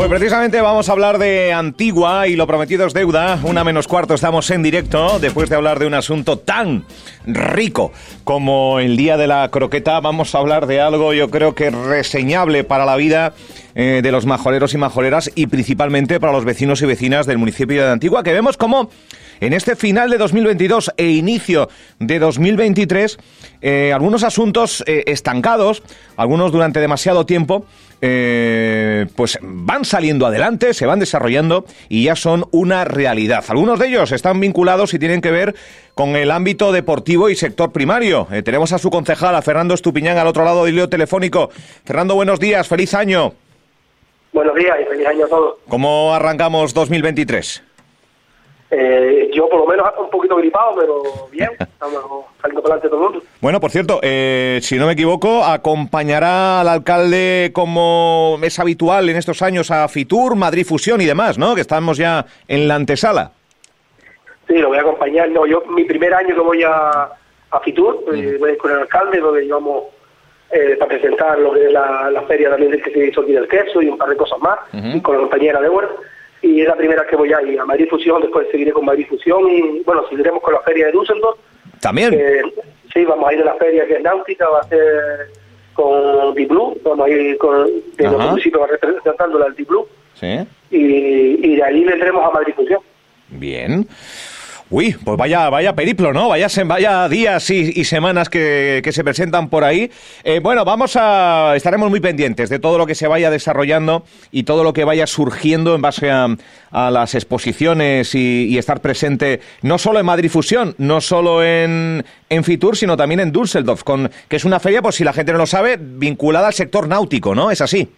Pues precisamente vamos a hablar de Antigua y lo prometido es deuda. Una menos cuarto estamos en directo después de hablar de un asunto tan rico como el Día de la Croqueta. Vamos a hablar de algo yo creo que reseñable para la vida eh, de los majoreros y majoreras y principalmente para los vecinos y vecinas del municipio de Antigua que vemos como en este final de 2022 e inicio de 2023 eh, algunos asuntos eh, estancados, algunos durante demasiado tiempo, eh, pues van saliendo adelante, se van desarrollando y ya son una realidad. Algunos de ellos están vinculados y tienen que ver con el ámbito deportivo y sector primario. tenemos a su concejal, a Fernando Estupiñán, al otro lado del hilo telefónico. Fernando, buenos días, feliz año. Buenos días y feliz año a todos. ¿Cómo arrancamos 2023? Eh, yo por lo menos un poquito gripado, pero bien, estamos saliendo para adelante todo el mundo. Bueno, por cierto, eh, si no me equivoco, acompañará al alcalde como es habitual en estos años a Fitur, Madrid Fusión y demás, ¿no? Que estamos ya en la antesala. Sí, lo voy a acompañar. No, yo mi primer año que voy a, a Fitur, eh, voy a ir con el alcalde, donde llevamos eh, para presentar lo que es la, feria también del que se hizo aquí del queso y un par de cosas más, y con la compañera de Débora y es la primera que voy a ir a Madrid Fusión, después seguiré con Madrid Fusión y bueno, seguiremos con la feria de Düsseldorf. También. sí, vamos a ir a la feria que es náutica, va a ser con Deep Blue, vamos a ir con, de nuestro municipio va representando la Deep Blue. Sí. Y, y de ahí vendremos a Madrid Fusión. Bien. Uy, pues vaya, vaya periplo, ¿no? Vaya, vaya días y, semanas que, se presentan por ahí. Eh, bueno, vamos a, estaremos muy pendientes de todo lo que se vaya desarrollando y todo lo que vaya surgiendo en base a, las exposiciones y, estar presente no solo en Madrid Fusión, no solo en, en Fitur, sino también en Düsseldorf, con, que es una feria, pues si la gente no lo sabe, vinculada al sector náutico, ¿no? ¿Es así?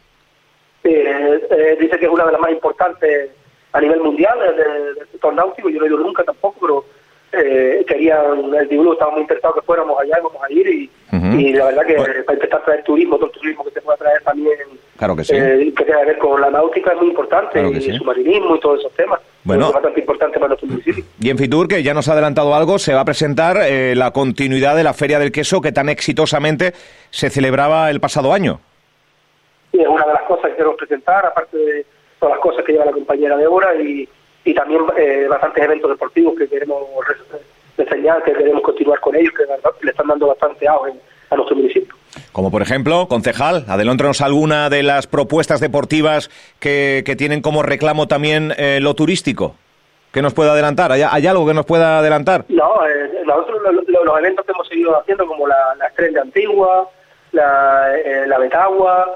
Sí, eh, eh, dice que es una de las más importantes a nivel mundial del, sector náutico, yo no he ido nunca tampoco, pero eh, querían, el Dibulo estaba muy interesado que fuéramos allá vamos a ir y, y la verdad que para intentar traer turismo, todo el turismo que se pueda traer también, claro que, sí. eh, que tenga que ver con la náutica es muy importante, y el submarinismo y todos esos temas. Bueno, es bastante importante para nuestro municipio. Y en Fitur, que ya nos ha adelantado algo, se va a presentar eh, la continuidad de la Feria del Queso que tan exitosamente se celebraba el pasado año. Sí, es una de las cosas que queremos presentar, aparte de todas las cosas que lleva la compañera Débora y, y también eh, bastantes eventos deportivos que queremos reseñar, que queremos continuar con ellos, que le están dando bastante auge a nuestro municipio. Como por ejemplo, concejal, adelántanos alguna de las propuestas deportivas que, que tienen como reclamo también eh, lo turístico. ¿Qué nos puede adelantar? ¿Hay, algo que nos pueda adelantar? No, eh, nosotros los eventos que hemos seguido haciendo, como la, la Estrella Antigua, la, eh, la Betagua,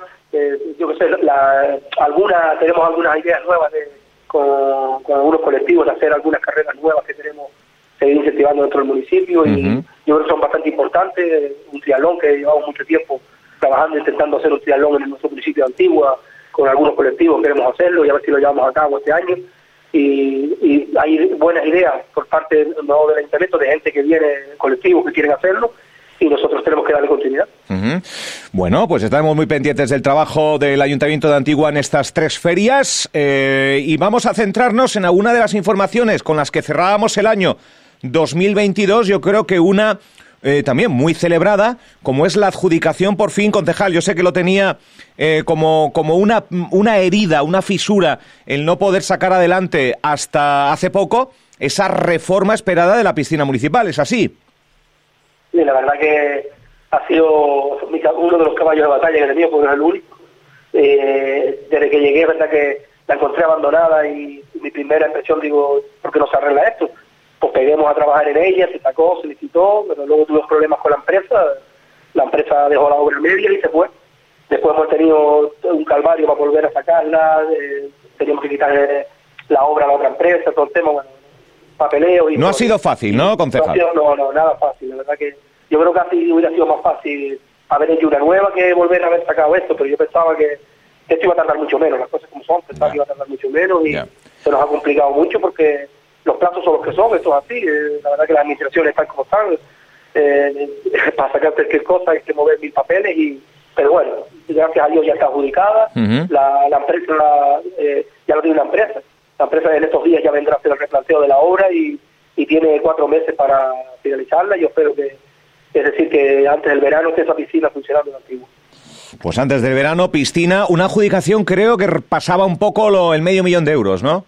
yo que sé, la, alguna, tenemos algunas ideas nuevas de, con, algunos colectivos de hacer algunas carreras nuevas que tenemos seguir incentivando dentro del municipio y yo creo que son bastante importantes. Un triatlón que llevamos mucho tiempo trabajando, intentando hacer un triatlón en nuestro municipio de Antigua, con algunos colectivos queremos hacerlo y a ver si lo llevamos a cabo este año. Y, y hay buenas ideas por parte del, del ayuntamiento de gente que viene, colectivos que quieren hacerlo y nosotros tenemos que darle Bueno, pues estamos muy pendientes del trabajo del Ayuntamiento de Antigua en estas tres ferias eh, y vamos a centrarnos en alguna de las informaciones con las que cerrábamos el año 2022. Yo creo que una eh, también muy celebrada, como es la adjudicación por fin, concejal. Yo sé que lo tenía eh, como, como una, una herida, una fisura, el no poder sacar adelante hasta hace poco esa reforma esperada de la piscina municipal. ¿Es así? y la verdad que ha sido uno de los caballos de batalla que he tenido, porque es el único. Eh, desde que llegué, verdad que la encontré abandonada y mi primera impresión, digo, ¿por qué no se arregla esto? Pues peguemos a trabajar en ella, se sacó, se licitó, pero luego tuve problemas con la empresa, la empresa dejó la obra media y se fue. Después hemos tenido un calvario para volver a sacarla, eh, teníamos que quitar la obra a la otra empresa, todo el tema, bueno, papeleo. Y no ha sido fácil, ¿no, concejal? No, no, nada fácil. La verdad que yo creo que así hubiera sido más fácil haber hecho una nueva que volver a haber sacado esto, pero yo pensaba que esto iba a tardar mucho menos, las cosas como son, pensaba que iba a tardar mucho menos y se nos ha complicado mucho porque los plazos son los que son, esto es así. Eh, la verdad que las administraciones están como están. Eh, para sacar cualquier cosa hay que mover mil papeles y pero bueno, gracias a Dios ya está adjudicada, la, la empresa eh, ya lo tiene una empresa, la empresa en estos días ya vendrá a hacer el replanteo de la obra y, tiene cuatro meses para finalizarla. Yo espero que, es decir, que antes del verano esté esa piscina funcionando en Antigua. Pues antes del verano, piscina, una adjudicación creo que pasaba un poco lo, el medio millón de euros, ¿no?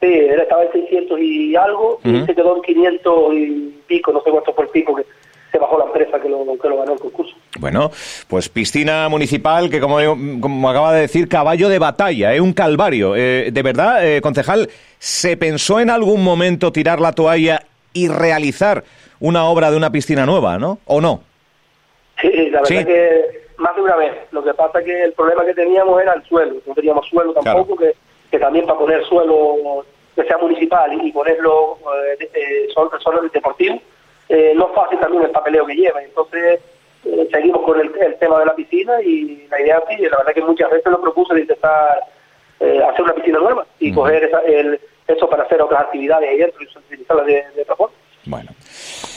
Sí, él estaba en 600 y algo, y se quedó en 500 y pico, no sé cuánto fue el pico que se bajó la empresa que lo, que lo ganó el concurso. Bueno, pues piscina municipal que, como, como acaba de decir, caballo de batalla, ¿eh? un calvario. Eh, de verdad, eh, concejal, ¿se pensó en algún momento tirar la toalla y realizar una obra de una piscina nueva, no? ¿O no? Sí, la verdad que más de una vez. Lo que pasa es que el problema que teníamos era el suelo. No teníamos suelo tampoco, que, que también para poner suelo que sea municipal y ponerlo eh, eh, solo, deportivo, eh, no es fácil también el papeleo que lleva. Entonces, eh, seguimos con el, tema de la piscina y la idea sí, la verdad que muchas veces lo propuse de intentar hacer una piscina nueva y coger el, eso para hacer otras actividades ahí dentro y utilizarla de, de forma. Bueno.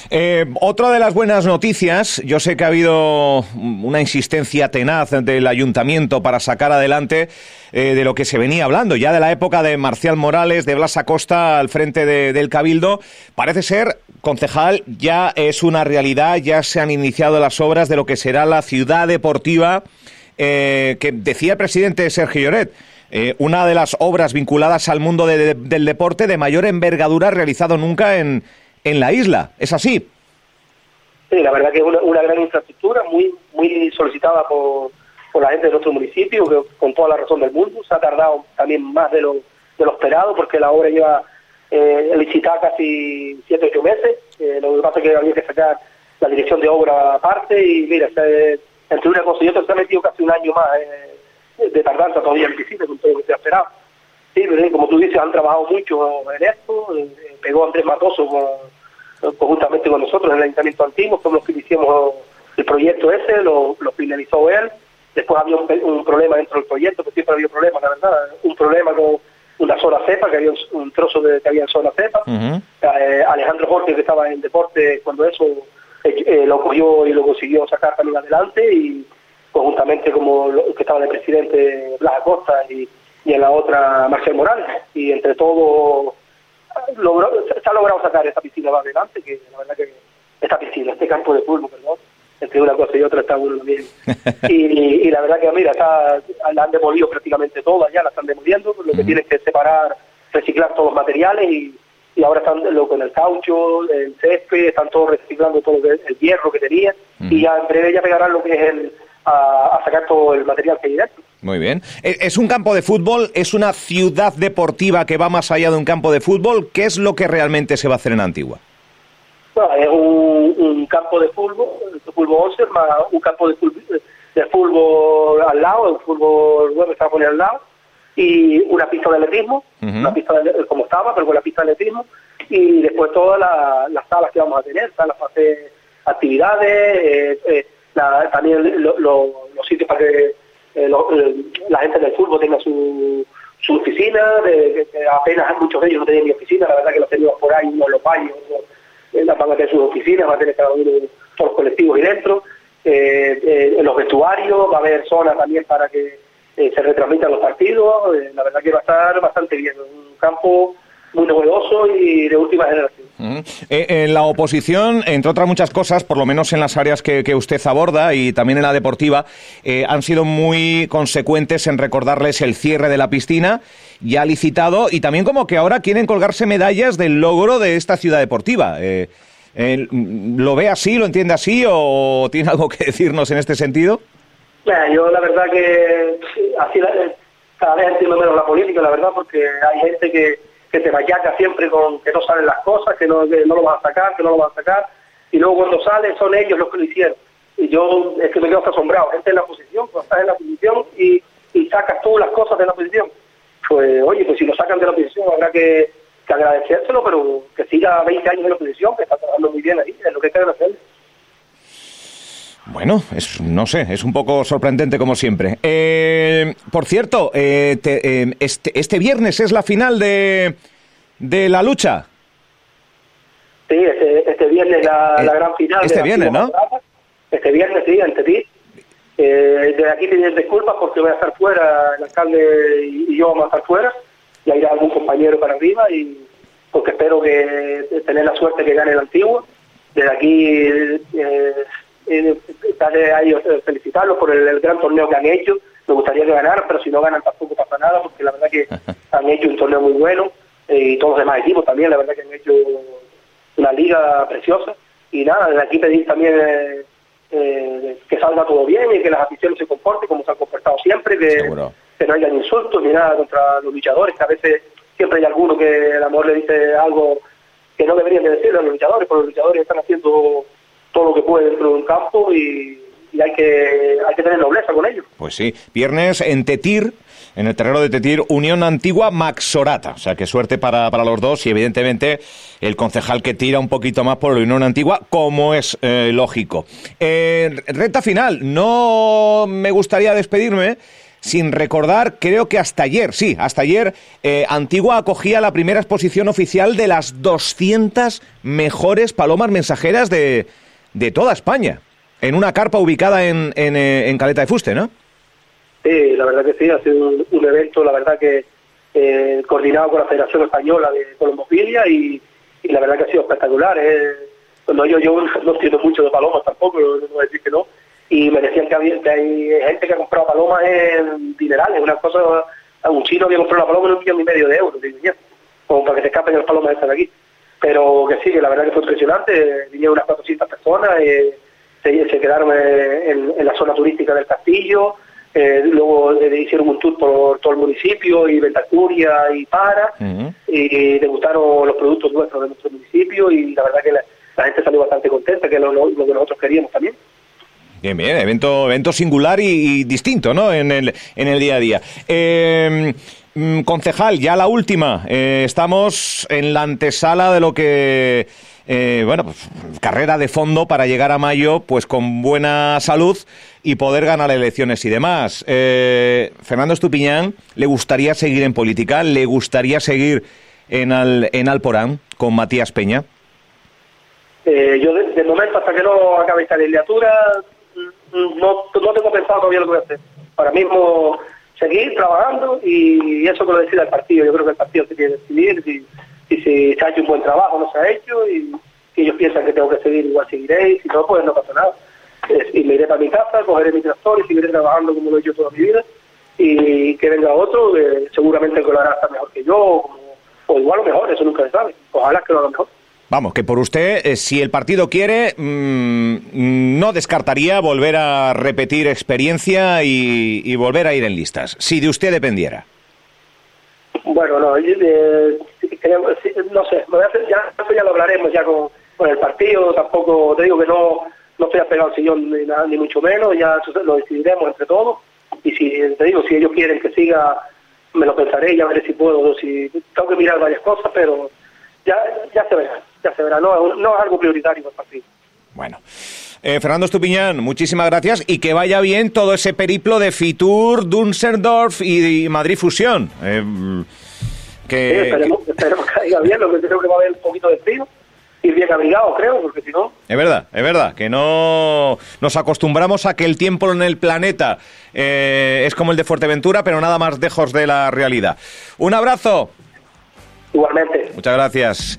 Eh, otra de las buenas noticias, yo sé que ha habido una insistencia tenaz del ayuntamiento para sacar adelante eh, de lo que se venía hablando, ya de la época de Marcial Morales, de Blas Acosta al frente del Cabildo. Parece ser, concejal, ya es una realidad, ya se han iniciado las obras de lo que será la ciudad deportiva eh, que decía el presidente Sergio Lloret. una de las obras vinculadas al mundo del deporte de mayor envergadura realizado nunca en, en la isla. ¿Es así? Sí, la verdad que es una, gran infraestructura, muy muy solicitada por, por la gente de nuestro municipio, que con toda la razón del mundo. Se ha tardado también más de lo, de lo esperado, porque la obra lleva eh, licitada casi siete o ocho meses. Eh, lo que pasa es que había que sacar la dirección de obra aparte y mira, entre una cosa y otra se ha metido casi un año más eh, de tardanza todavía en con todo lo que se ha esperado. Sí, pero como tú dices, han trabajado mucho en esto, eh, pegó Andrés Matoso con conjuntamente con nosotros en el Ayuntamiento Antiguo, fuimos los que hicimos el proyecto ese, lo, finalizó él. Después había un, problema dentro del proyecto, que siempre había problemas, la verdad. Un problema con una zona cepa, que había un, trozo de que había en zona cepa. Eh, Alejandro Jorge, que estaba en deporte cuando eso, eh, eh, lo cogió y lo consiguió sacar también adelante. Y conjuntamente, como que estaba el presidente Blas Acosta y, y en la otra Marcel Morales. Y entre todos logró, se ha logrado sacar esta piscina más adelante, que la verdad que esta piscina, este campo de fútbol, perdón, entre una cosa y otra está bueno bien. y, la verdad que, mira, está, la han demolido prácticamente todas ya, la están demoliendo, lo que tienen que separar, reciclar todos los materiales y, y ahora están lo, con el caucho, el césped, están todos reciclando todo el, hierro que tenían y ya en breve ya pegarán lo que es el, a, a sacar todo el material que hay dentro. Muy bien. E, ¿Es un campo de fútbol? ¿Es una ciudad deportiva que va más allá de un campo de fútbol? ¿Qué es lo que realmente se va a hacer en Antigua? es un, campo de fútbol, fútbol 11, más un campo de fútbol, de fútbol al lado, el fútbol web está poniendo al lado, y una pista de atletismo, una pista de, como estaba, pero con la pista de atletismo, y después todas las salas que vamos a tener, salas para hacer actividades, eh, eh, también los sitios para que eh, eh, la gente del fútbol tenga su, su oficina, de, apenas muchos de ellos no tenían ni oficina, la verdad que los teníamos por ahí, uno en los baños, eh, van a tener sus oficinas, va a tener cada uno todos los colectivos ahí dentro, en los vestuarios, va a haber zonas también para que se retransmitan los partidos, la verdad que va a estar bastante bien, un campo muy novedoso y de última generación. Eh, en la oposición, entre otras muchas cosas, por lo menos en las áreas que, usted aborda y también en la deportiva, eh, han sido muy consecuentes en recordarles el cierre de la piscina, ya licitado, y también como que ahora quieren colgarse medallas del logro de esta ciudad deportiva. Eh, ¿Lo ve así, lo entiende así o tiene algo que decirnos en este sentido? yo la verdad que así cada vez entiendo menos la política, la verdad, porque hay gente que que te vayaca siempre con que no salen las cosas, que no, no lo van a sacar, que no lo van a sacar, y luego cuando sale son ellos los que lo hicieron. Y yo es que me quedo asombrado, gente en la posición, cuando estás en la posición y, y sacas tú las cosas de la posición. Pues oye, pues si lo sacan de la posición habrá que, que agradecérselo, pero que siga 20 años en la posición, que está trabajando muy bien ahí, es lo que hay que agradecerle. Bueno, es, no sé, es un poco sorprendente como siempre. Eh, por cierto, eh, eh, este, este, viernes es la final de, de la lucha. Sí, este, este viernes la, la gran final. Este viernes, ¿no? Este viernes, sí, ante ti. de aquí te disculpas porque voy a estar fuera, el alcalde y yo vamos a estar fuera, y irá algún compañero para arriba, y porque espero que tener la suerte que gane el antiguo. Desde aquí eh, a ellos eh, felicitarlos por el, gran torneo que han hecho. Me gustaría que ganaran, pero si no ganan tampoco pasa nada, porque la verdad que han hecho un torneo muy bueno eh, y todos los demás equipos también, la verdad que han hecho una liga preciosa. Y nada, desde aquí pedir también eh, que salga todo bien y que las aficiones se comporten como se han comportado siempre, que, que no haya insultos ni nada contra los luchadores, que a veces siempre hay alguno que el amor le dice algo que no deberían de decirle a los luchadores, porque los luchadores están haciendo todo lo que pueden dentro de un campo y, hay, que, hay que tener nobleza con ellos. Pues sí, viernes en Tetir, en el terreno de Tetir, Unión Antigua Maxorata. O sea, qué suerte para, para los dos y evidentemente el concejal que tira un poquito más por la Unión Antigua, como es eh, lógico. Eh, recta final, no me gustaría despedirme sin recordar, creo que hasta ayer, sí, hasta ayer, eh, Antigua acogía la primera exposición oficial de las 200 mejores palomas mensajeras de, de toda España, en una carpa ubicada en, en, eh, en, Caleta de Fuste, ¿no? Sí, la verdad que sí, ha sido un, evento, la verdad que eh, coordinado con la Federación Española de Colombofilia y, la verdad que ha sido espectacular. Eh. Bueno, yo, yo no entiendo mucho de palomas tampoco, no voy a decir que no, y me decían que, había, que hay gente que ha comprado palomas en dinerales, una cosa, un chino había comprado una paloma en un millón y medio de euros, como para que se escapen las palomas estas de aquí. Pero que sí, que la verdad que fue impresionante, vinieron unas 400 personas, eh, se, se, quedaron en, en, la zona turística del castillo, eh, luego eh, hicieron un tour por todo el municipio y Ventacuria y Para, y degustaron los productos nuestros de nuestro municipio y la verdad que la, gente salió bastante contenta, que es lo, lo que nosotros queríamos también. Bien, bien, evento, evento singular y, distinto, ¿no? En el, en el día a día. Eh, concejal, ya la última. Eh, estamos en la antesala de lo que, eh, bueno, pues, carrera de fondo para llegar a mayo, pues con buena salud y poder ganar elecciones y demás. Eh, Fernando Estupiñán, ¿le gustaría seguir en política? ¿Le gustaría seguir en, al, en Alporán con Matías Peña? Eh, yo, de, momento, hasta que no acabe esta legislatura, no, no tengo pensado todavía lo que. Ahora mismo seguir trabajando y eso que lo decida el partido. Yo creo que el partido se tiene que decidir si, si se ha hecho un buen trabajo no se ha hecho y si ellos piensan que tengo que seguir, igual seguiré y si no, pues no pasa nada. y me iré para mi casa, cogeré mi tractor y seguiré trabajando como lo he hecho toda mi vida y que venga otro que seguramente que lo hará hasta mejor que yo o, o igual o mejor, eso nunca se sabe. Ojalá que lo haga mejor. Vamos, que por usted, eh, si el partido quiere, mmm, no descartaría volver a repetir experiencia y, y, volver a ir en listas, si de usted dependiera. Bueno, no, eh, no sé, ya, ya lo hablaremos ya con, el partido, tampoco te digo que no, no estoy apegado al sillón ni, nada, ni mucho menos, ya lo decidiremos entre todos y si te digo, si ellos quieren que siga, me lo pensaré, ya veré si puedo, si tengo que mirar varias cosas, pero ya, ya se verá ya se verá, no, no es algo prioritario para el partido. Bueno. Eh, Fernando Estupiñán, muchísimas gracias y que vaya bien todo ese periplo de Fitur, Düsseldorf y, Madrid Fusión. Eh, que, sí, esperemos, que... esperemos, que vaya bien, lo que creo que va a haber un poquito de frío ir bien abrigado, creo, porque si no... Es verdad, es verdad, que no nos acostumbramos a que el tiempo en el planeta eh, es como el de Fuerteventura, pero nada más lejos de la realidad. Un abrazo. Igualmente. Muchas gracias.